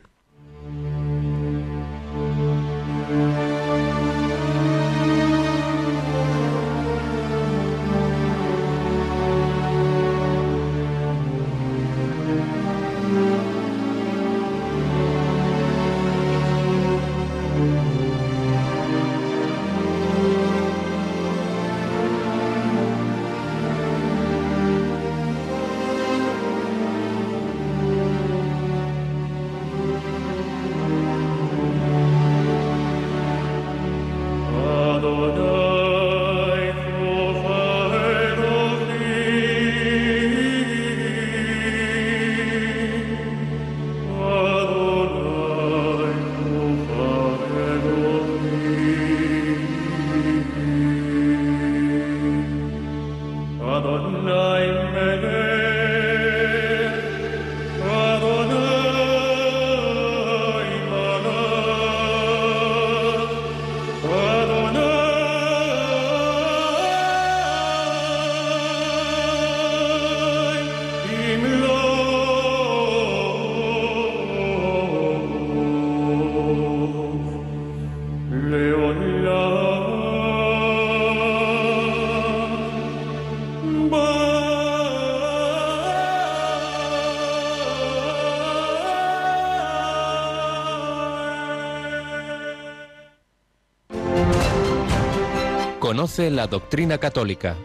La doctrina católica.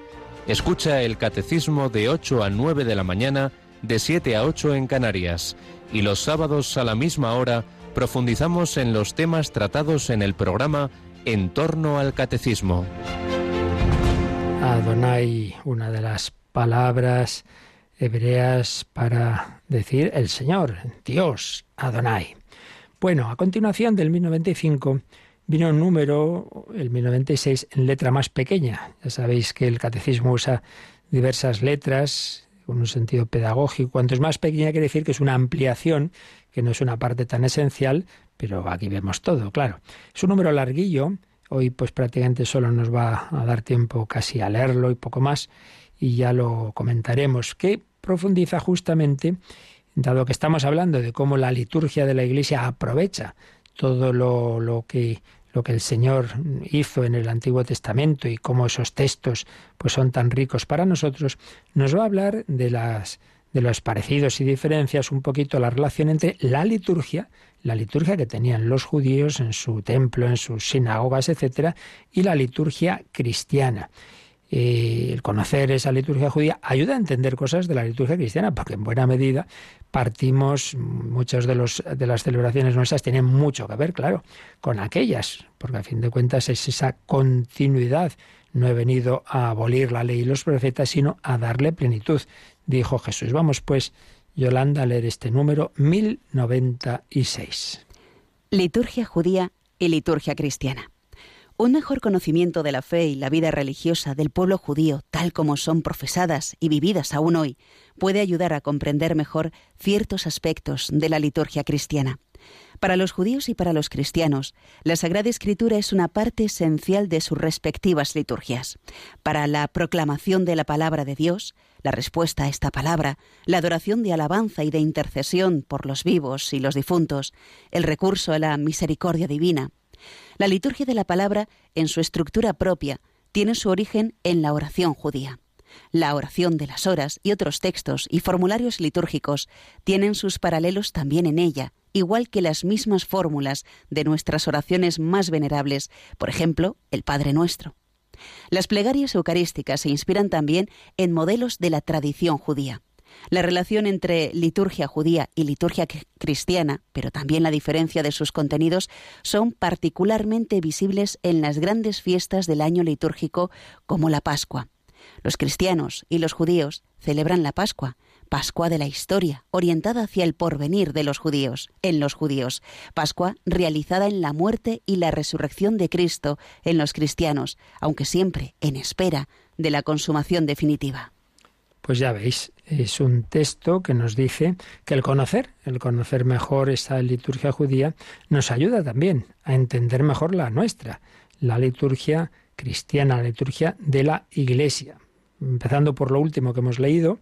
Escucha el catecismo de 8 a 9 de la mañana, de 7 a 8 en Canarias. Y los sábados a la misma hora profundizamos en los temas tratados en el programa En torno al catecismo. Adonai, una de las palabras hebreas para decir el Señor, Dios, Adonai. Bueno, a continuación del 1095 vino un número, el 1096, en letra más pequeña. Ya sabéis que el catecismo usa diversas letras con un sentido pedagógico. Cuanto es más pequeña quiere decir que es una ampliación, que no es una parte tan esencial, pero aquí vemos todo, claro. Es un número larguillo, hoy pues prácticamente solo nos va a dar tiempo casi a leerlo y poco más, y ya lo comentaremos, que profundiza justamente, dado que estamos hablando de cómo la liturgia de la Iglesia aprovecha todo lo, que lo que el Señor hizo en el Antiguo Testamento y cómo esos textos pues son tan ricos para nosotros, nos va a hablar de las de los parecidos y diferencias, un poquito la relación entre la liturgia, la liturgia que tenían los judíos en su templo, en sus sinagogas, etcétera, y la liturgia cristiana. Eh, el conocer esa liturgia judía ayuda a entender cosas de la liturgia cristiana, porque en buena medida partimos, muchas de, los, de las celebraciones nuestras tienen mucho que ver, claro, con aquellas, porque a fin de cuentas es esa continuidad. No he venido a abolir la ley y los profetas, sino a darle plenitud, dijo Jesús. Vamos pues Yolanda a leer este número 1096. Liturgia judía y liturgia cristiana. Un mejor conocimiento de la fe y la vida religiosa del pueblo judío, tal como son profesadas y vividas aún hoy, puede ayudar a comprender mejor ciertos aspectos de la liturgia cristiana. Para los judíos y para los cristianos, la Sagrada Escritura es una parte esencial de sus respectivas liturgias. Para la proclamación de la palabra de Dios, la respuesta a esta palabra, la adoración de alabanza y de intercesión por los vivos y los difuntos, el recurso a la misericordia divina. La liturgia de la palabra, en su estructura propia, tiene su origen en la oración judía. La oración de las horas y otros textos y formularios litúrgicos tienen sus paralelos también en ella, igual que las mismas fórmulas de nuestras oraciones más venerables, por ejemplo, el Padre Nuestro. Las plegarias eucarísticas se inspiran también en modelos de la tradición judía. La relación entre liturgia judía y liturgia cristiana, pero también la diferencia de sus contenidos, son particularmente visibles en las grandes fiestas del año litúrgico como la Pascua. Los cristianos y los judíos celebran la Pascua, Pascua de la historia, orientada hacia el porvenir de los judíos, en los judíos, Pascua realizada en la muerte y la resurrección de Cristo en los cristianos, aunque siempre en espera de la consumación definitiva. Pues ya veis, es un texto que nos dice que el conocer, el conocer mejor esta liturgia judía, nos ayuda también a entender mejor la nuestra, la liturgia cristiana, la liturgia de la Iglesia. Empezando por lo último que hemos leído,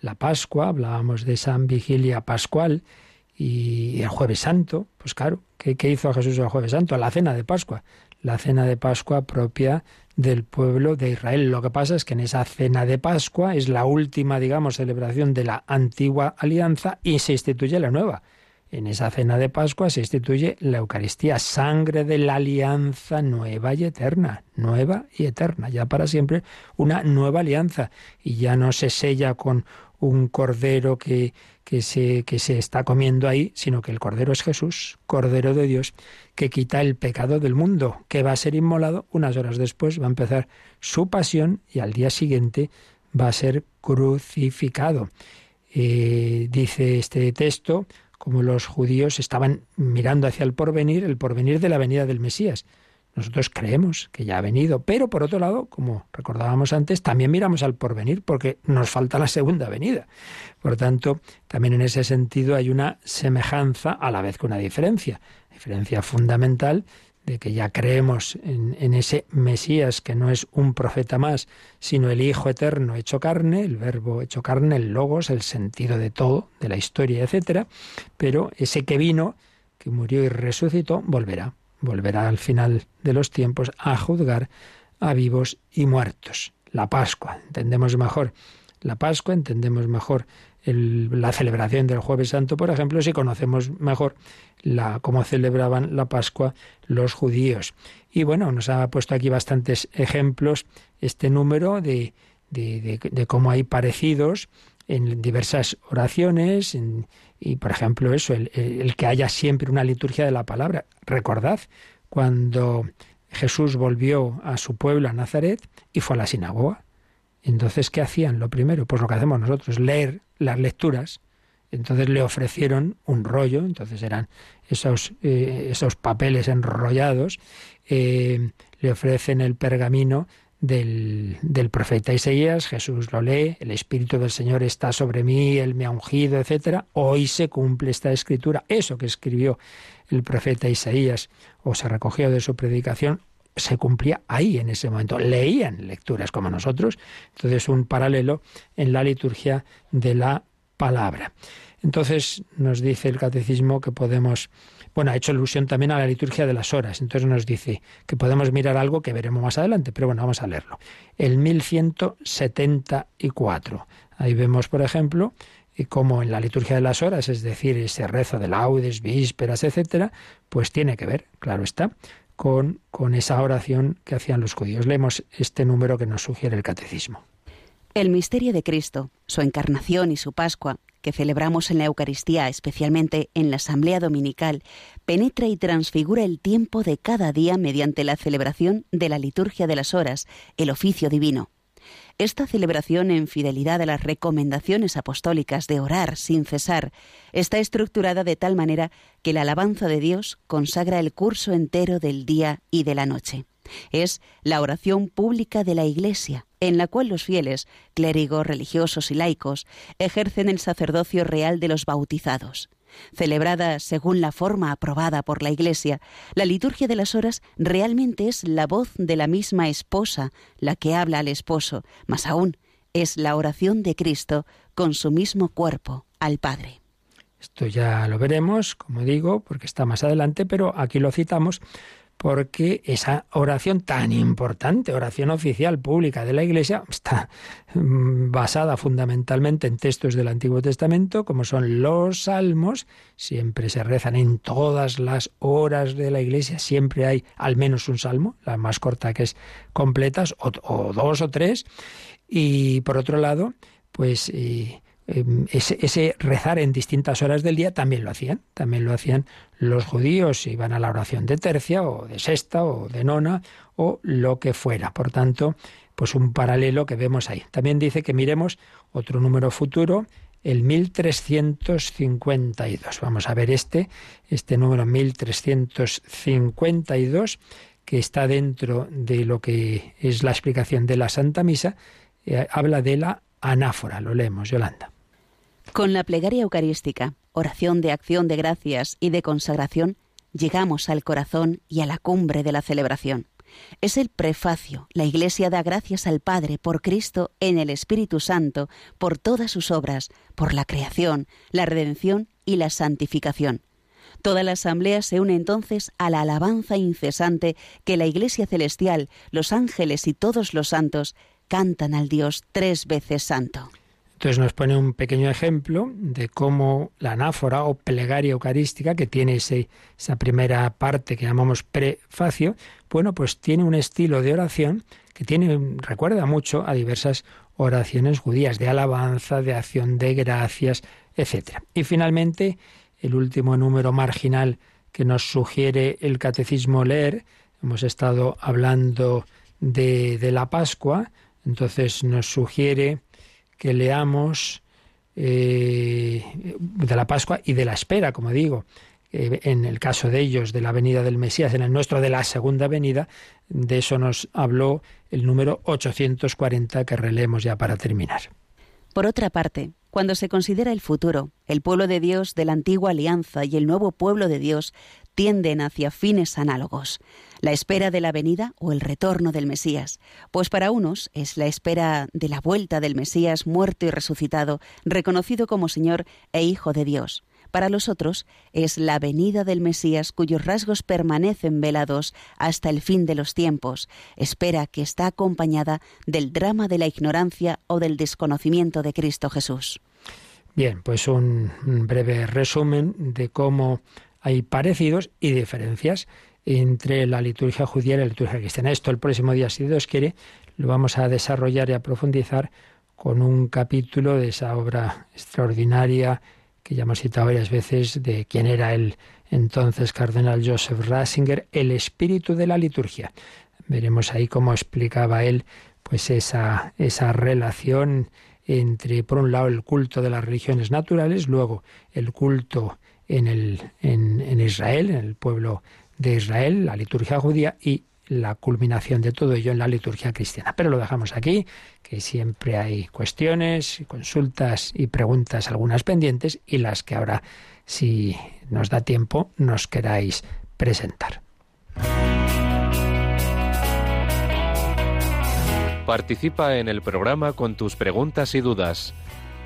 la Pascua, hablábamos de San Vigilia Pascual y el Jueves Santo, pues claro, ¿qué, hizo Jesús el Jueves Santo? La cena de Pascua, la cena de Pascua propia del pueblo de Israel. Lo que pasa es que en esa cena de Pascua es la última, digamos, celebración de la antigua alianza y se instituye la nueva. En esa cena de Pascua se instituye la Eucaristía, sangre de la alianza nueva y eterna, nueva y eterna, ya para siempre una nueva alianza. Y ya no se sella con un cordero que, que, se, que se está comiendo ahí, sino que el cordero es Jesús, cordero de Dios, que quita el pecado del mundo, que va a ser inmolado unas horas después, va a empezar su pasión y al día siguiente va a ser crucificado. Eh, dice este texto, como los judíos estaban mirando hacia el porvenir, el porvenir de la venida del Mesías. Nosotros creemos que ya ha venido, pero por otro lado, como recordábamos antes, también miramos al porvenir porque nos falta la segunda venida. Por tanto, también en ese sentido hay una semejanza a la vez que una diferencia. Diferencia fundamental de que ya creemos en, en, ese Mesías que no es un profeta más, sino el Hijo eterno hecho carne, el verbo hecho carne, el logos, el sentido de todo, de la historia, etcétera, pero ese que vino, que murió y resucitó, volverá volverá al final de los tiempos a juzgar a vivos y muertos. La Pascua, entendemos mejor la Pascua, entendemos mejor la celebración del Jueves Santo, por ejemplo, si conocemos mejor la, cómo celebraban la Pascua los judíos. Y bueno, nos ha puesto aquí bastantes ejemplos este número de, de, cómo hay parecidos en diversas oraciones, y por ejemplo eso, el, que haya siempre una liturgia de la palabra. Recordad cuando Jesús volvió a su pueblo, a Nazaret, y fue a la sinagoga. Entonces, ¿qué hacían? Lo primero, pues lo que hacemos nosotros, leer las lecturas. Entonces le ofrecieron un rollo, entonces eran esos, eh, esos papeles enrollados, eh, le ofrecen el pergamino del, del, profeta Isaías, Jesús lo lee, el Espíritu del Señor está sobre mí, Él me ha ungido, etc. Hoy se cumple esta escritura, eso que escribió el profeta Isaías o se recogió de su predicación, se cumplía ahí en ese momento. Leían lecturas como nosotros, entonces un paralelo en la liturgia de la palabra. Entonces nos dice el catecismo que podemos bueno, ha hecho alusión también a la liturgia de las horas. Entonces nos dice que podemos mirar algo que veremos más adelante, pero bueno, vamos a leerlo. El 1174. Ahí vemos, por ejemplo, eh, como en la liturgia de las horas, es decir, ese rezo de laudes, vísperas, etcétera, pues tiene que ver, claro está, con, con esa oración que hacían los judíos. Leemos este número que nos sugiere el catecismo. El misterio de Cristo, su encarnación y su Pascua, que celebramos en la Eucaristía, especialmente en la Asamblea Dominical, penetra y transfigura el tiempo de cada día mediante la celebración de la liturgia de las horas, el oficio divino. Esta celebración en fidelidad a las recomendaciones apostólicas de orar sin cesar está estructurada de tal manera que la alabanza de Dios consagra el curso entero del día y de la noche. Es la oración pública de la Iglesia, en la cual los fieles, clérigos, religiosos y laicos, ejercen el sacerdocio real de los bautizados. Celebrada según la forma aprobada por la Iglesia, la liturgia de las horas realmente es la voz de la misma esposa la que habla al esposo, más aún es la oración de Cristo con su mismo cuerpo al Padre. Esto ya lo veremos, como digo, porque está más adelante, pero aquí lo citamos porque esa oración tan importante, oración oficial pública de la Iglesia, está mm, basada fundamentalmente en textos del Antiguo Testamento, como son los salmos, siempre se rezan en todas las horas de la Iglesia, siempre hay al menos un salmo, la más corta que es completas, o, dos o tres, y por otro lado, pues... Eh, Em, ese, rezar en distintas horas del día también lo hacían, también lo hacían los judíos, iban a la oración de tercia o de sexta o de nona o lo que fuera. Por tanto, pues un paralelo que vemos ahí. También dice que miremos otro número futuro, el 1352. Vamos a ver este, este número 1352, que está dentro de lo que es la explicación de la Santa Misa, eh, habla de la anáfora. Lo leemos, Yolanda. Con la plegaria eucarística, oración de acción de gracias y de consagración, llegamos al corazón y a la cumbre de la celebración. Es el prefacio. La Iglesia da gracias al Padre por Cristo en el Espíritu Santo, por todas sus obras, por la creación, la redención y la santificación. Toda la asamblea se une entonces a la alabanza incesante que la Iglesia celestial, los ángeles y todos los santos cantan al Dios tres veces santo. Entonces nos pone un pequeño ejemplo de cómo la anáfora o plegaria eucarística, que tiene esa primera parte que llamamos prefacio, bueno, pues tiene un estilo de oración que recuerda mucho a diversas oraciones judías, de alabanza, de acción de gracias, etc. Y finalmente, el último número marginal que nos sugiere el catecismo leer, hemos estado hablando de la Pascua, entonces nos sugiere que leamos eh, de la Pascua y de la espera, como digo, eh, en el caso de ellos, de la venida del Mesías, en el nuestro de la segunda venida, de eso nos habló el número 840 que releemos ya para terminar. Por otra parte, cuando se considera el futuro, el pueblo de Dios de la antigua alianza y el nuevo pueblo de Dios tienden hacia fines análogos la espera de la venida o el retorno del Mesías, pues para unos es la espera de la vuelta del Mesías muerto y resucitado, reconocido como Señor e Hijo de Dios. Para los otros es la venida del Mesías cuyos rasgos permanecen velados hasta el fin de los tiempos, espera que está acompañada del drama de la ignorancia o del desconocimiento de Cristo Jesús. Bien, pues un breve resumen de cómo hay parecidos y diferencias entre la liturgia judía y la liturgia cristiana. Esto el próximo día, si Dios quiere, lo vamos a desarrollar y a profundizar con un capítulo de esa obra extraordinaria que ya hemos citado varias veces de quién era el entonces cardenal Joseph Ratzinger, el espíritu de la liturgia. Veremos ahí cómo explicaba él pues esa, esa relación entre, por un lado, el culto de las religiones naturales, luego el culto en, el, en, Israel, en el pueblo de Israel, la liturgia judía y la culminación de todo ello en la liturgia cristiana. Pero lo dejamos aquí, que siempre hay cuestiones, consultas y preguntas, algunas pendientes, y las que ahora, si nos da tiempo, nos queráis presentar. Participa en el programa con tus preguntas y dudas.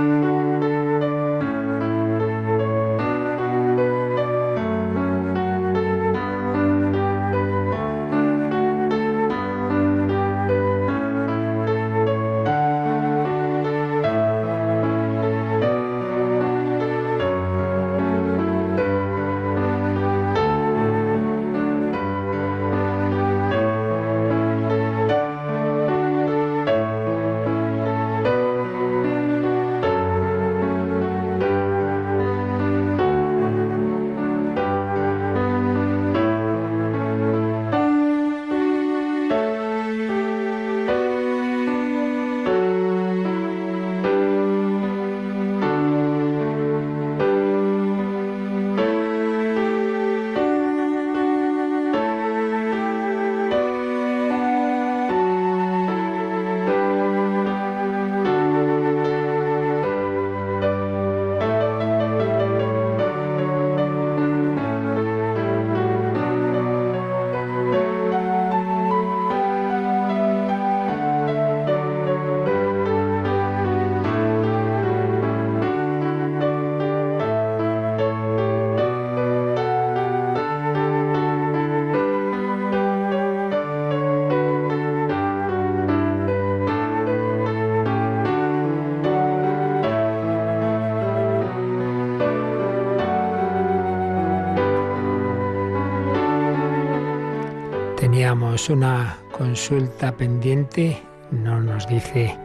Thank you. Teníamos una consulta pendiente, no nos dice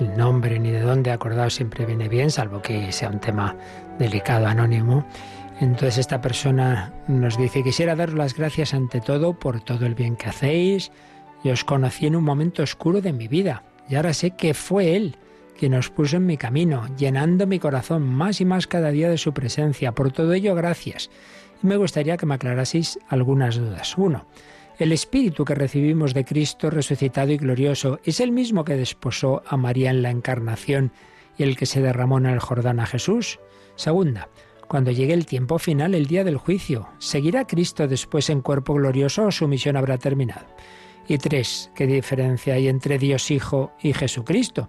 el nombre ni de dónde, acordado siempre viene bien, salvo que sea un tema delicado, anónimo. Entonces esta persona nos dice, quisiera daros las gracias ante todo por todo el bien que hacéis. Yo os conocí en un momento oscuro de mi vida y ahora sé que fue Él quien os puso en mi camino, llenando mi corazón más y más cada día de su presencia. Por todo ello, gracias. Y me gustaría que me aclaraseis algunas dudas. Uno, el Espíritu que recibimos de Cristo resucitado y glorioso es el mismo que desposó a María en la Encarnación y el que se derramó en el Jordán a Jesús. Segunda, cuando llegue el tiempo final, el día del juicio, ¿seguirá Cristo después en cuerpo glorioso o su misión habrá terminado? Y tres, ¿qué diferencia hay entre Dios Hijo y Jesucristo?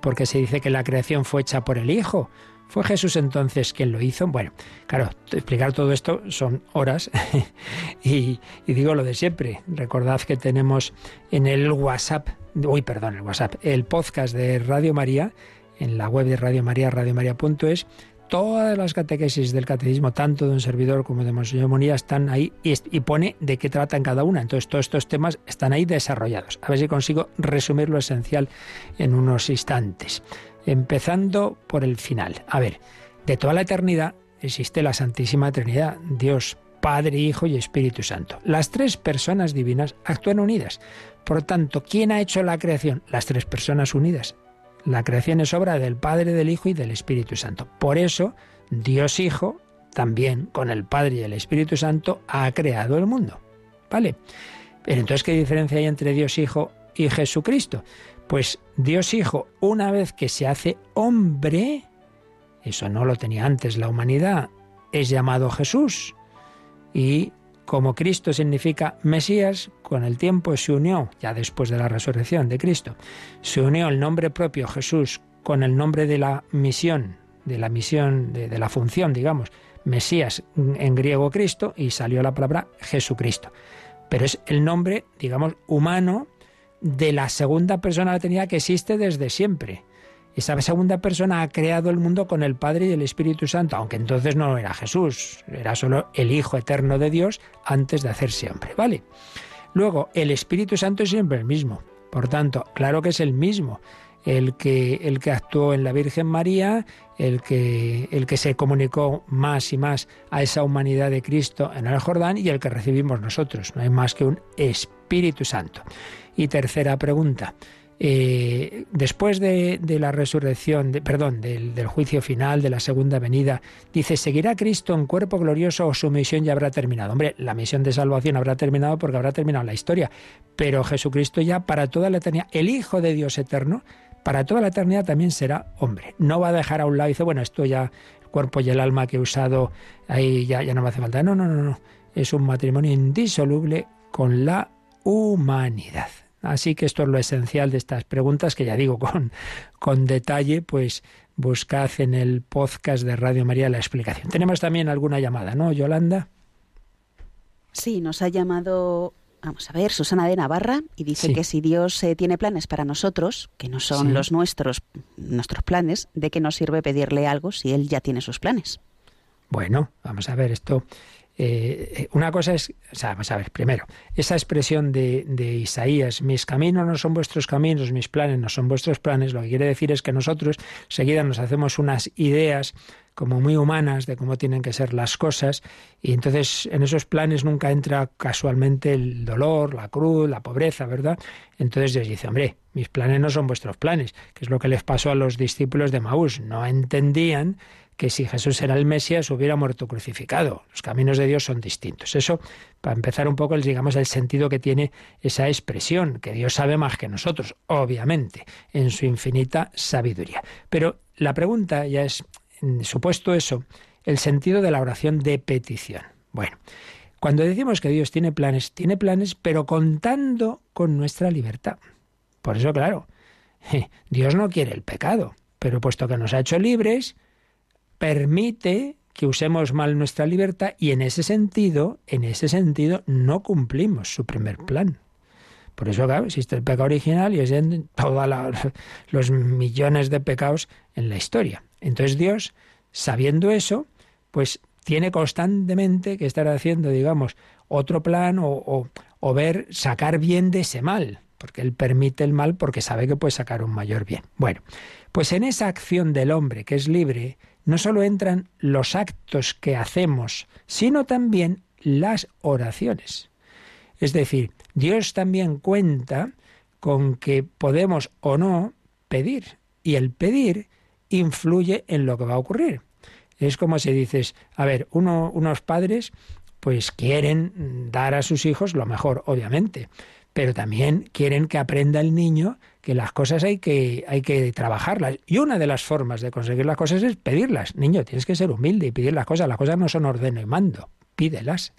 Porque se dice que la creación fue hecha por el Hijo. ¿Fue Jesús entonces quien lo hizo? Bueno, claro, explicar todo esto son horas y, digo lo de siempre. Recordad que tenemos en el WhatsApp, uy, perdón, el WhatsApp, el podcast de Radio María, en la web de Radio María, radiomaria.es, todas las catequesis del catecismo, tanto de un servidor como de Monseñor Monía, están ahí y, y, pone de qué tratan cada una. Entonces, todos estos temas están ahí desarrollados. A ver si consigo resumir lo esencial en unos instantes empezando por el final. A ver, de toda la eternidad existe la Santísima Trinidad, Dios, Padre, Hijo y Espíritu Santo. Las tres personas divinas actúan unidas. Por tanto, ¿quién ha hecho la creación? Las tres personas unidas. La creación es obra del Padre, del Hijo y del Espíritu Santo. Por eso, Dios Hijo, también con el Padre y el Espíritu Santo, ha creado el mundo. ¿Vale? Pero entonces, ¿qué diferencia hay entre Dios Hijo y Jesucristo? Pues Dios Hijo, una vez que se hace hombre, eso no lo tenía antes la humanidad, es llamado Jesús. Y como Cristo significa Mesías, con el tiempo se unió, ya después de la resurrección de Cristo, se unió el nombre propio Jesús con el nombre de la misión, de la misión, de, la función, digamos, Mesías en griego Cristo, y salió la palabra Jesucristo. Pero es el nombre, digamos, humano de la segunda persona de la Trinidad que existe desde siempre. Esa segunda persona ha creado el mundo con el Padre y el Espíritu Santo, aunque entonces no era Jesús, era solo el Hijo eterno de Dios antes de hacerse hombre, ¿vale? Luego, el Espíritu Santo es siempre el mismo. Por tanto, claro que es el mismo el que, el que actuó en la Virgen María, el que, el que se comunicó más y más a esa humanidad de Cristo en el Jordán y el que recibimos nosotros. No hay más que un Espíritu Santo. Y tercera pregunta. Eh, después de, la resurrección, perdón, del, del, juicio final, de la segunda venida, dice, ¿seguirá Cristo en cuerpo glorioso o su misión ya habrá terminado? Hombre, la misión de salvación habrá terminado porque habrá terminado la historia, pero Jesucristo ya para toda la eternidad, el Hijo de Dios eterno, para toda la eternidad también será hombre. No va a dejar a un lado y dice, bueno, esto ya, el cuerpo y el alma que he usado, ahí ya, ya no me hace falta. No, no, no, no. Es un matrimonio indisoluble con la humanidad. Así que esto es lo esencial de estas preguntas que ya digo con, con detalle, pues buscad en el podcast de Radio María la explicación. Tenemos también alguna llamada, ¿no, Yolanda? Sí, nos ha llamado, vamos a ver, Susana de Navarra y dice que si Dios eh, tiene planes para nosotros, que no son los nuestros, nuestros planes, ¿de qué nos sirve pedirle algo si Él ya tiene sus planes? Bueno, vamos a ver, esto eh, una cosa es, o sea, vamos a ver, primero, esa expresión de, de, Isaías, mis caminos no son vuestros caminos, mis planes no son vuestros planes, lo que quiere decir es que nosotros seguida nos hacemos unas ideas como muy humanas de cómo tienen que ser las cosas y entonces en esos planes nunca entra casualmente el dolor, la cruz, la pobreza, ¿verdad? Entonces Dios dice, hombre, mis planes no son vuestros planes, que es lo que les pasó a los discípulos de Maús, no entendían que si Jesús era el Mesías hubiera muerto crucificado. Los caminos de Dios son distintos. Eso, para empezar un poco, digamos el sentido que tiene esa expresión, que Dios sabe más que nosotros, obviamente, en su infinita sabiduría. Pero la pregunta ya es, supuesto eso, el sentido de la oración de petición. Bueno, cuando decimos que Dios tiene planes, tiene planes, pero contando con nuestra libertad. Por eso, claro, Dios no quiere el pecado, pero puesto que nos ha hecho libres, permite que usemos mal nuestra libertad y en ese sentido, en ese sentido, no cumplimos su primer plan. Por eso, existe el pecado original y es en todos los millones de pecados en la historia. Entonces Dios, sabiendo eso, pues tiene constantemente que estar haciendo, digamos, otro plan o, o ver sacar bien de ese mal, porque él permite el mal porque sabe que puede sacar un mayor bien. Bueno, pues en esa acción del hombre que es libre, no solo entran los actos que hacemos, sino también las oraciones. Es decir, Dios también cuenta con que podemos o no pedir, y el pedir influye en lo que va a ocurrir. Es como si dices, a ver, uno, unos padres pues quieren dar a sus hijos lo mejor, obviamente, pero también quieren que aprenda el niño que las cosas hay que, hay que trabajarlas. Y una de las formas de conseguir las cosas es pedirlas. Niño, tienes que ser humilde y pedir las cosas. Las cosas no son ordeno y mando, pídelas.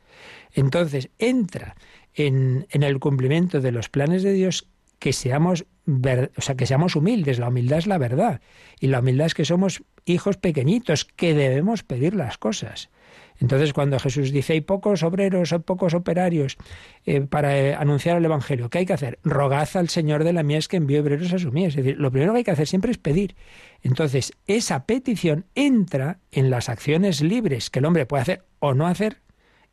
Entonces, entra en, en el cumplimiento de los planes de Dios que seamos, o sea, que seamos humildes. La humildad es la verdad. Y la humildad es que somos hijos pequeñitos, que debemos pedir las cosas. Entonces, cuando Jesús dice hay pocos obreros o pocos operarios eh, para eh, anunciar el Evangelio, ¿qué hay que hacer? Rogad al Señor de la mies que envíe obreros a su mies. Es decir, lo primero que hay que hacer siempre es pedir. Entonces, esa petición entra en las acciones libres que el hombre puede hacer o no hacer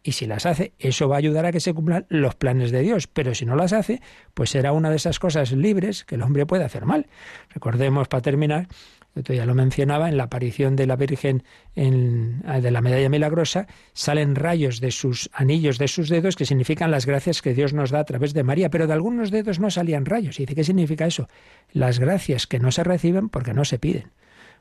y si las hace, eso va a ayudar a que se cumplan los planes de Dios. Pero si no las hace, pues será una de esas cosas libres que el hombre puede hacer mal. Recordemos, para terminar, ya lo mencionaba, en la aparición de la Virgen en, de la medalla milagrosa, salen rayos de sus anillos, de sus dedos, que significan las gracias que Dios nos da a través de María. Pero de algunos dedos no salían rayos. Y dice, ¿qué significa eso? Las gracias que no se reciben porque no se piden.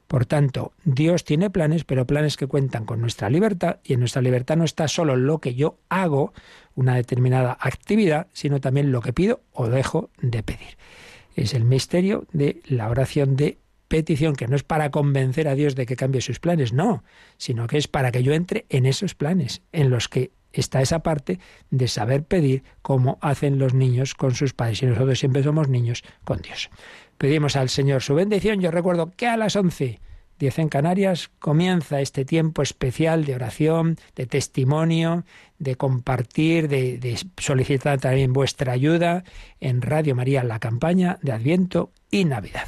Por tanto, Dios tiene planes, pero planes que cuentan con nuestra libertad, y en nuestra libertad no está solo lo que yo hago, una determinada actividad, sino también lo que pido o dejo de pedir. Es el misterio de la oración de petición, que no es para convencer a Dios de que cambie sus planes, no, sino que es para que yo entre en esos planes, en los que está esa parte de saber pedir como hacen los niños con sus padres. Y nosotros siempre somos niños con Dios. Pedimos al Señor su bendición. Yo recuerdo que a las once, diez en Canarias, comienza este tiempo especial de oración, de testimonio, de compartir, de, de solicitar también vuestra ayuda en Radio María, la campaña de Adviento y Navidad.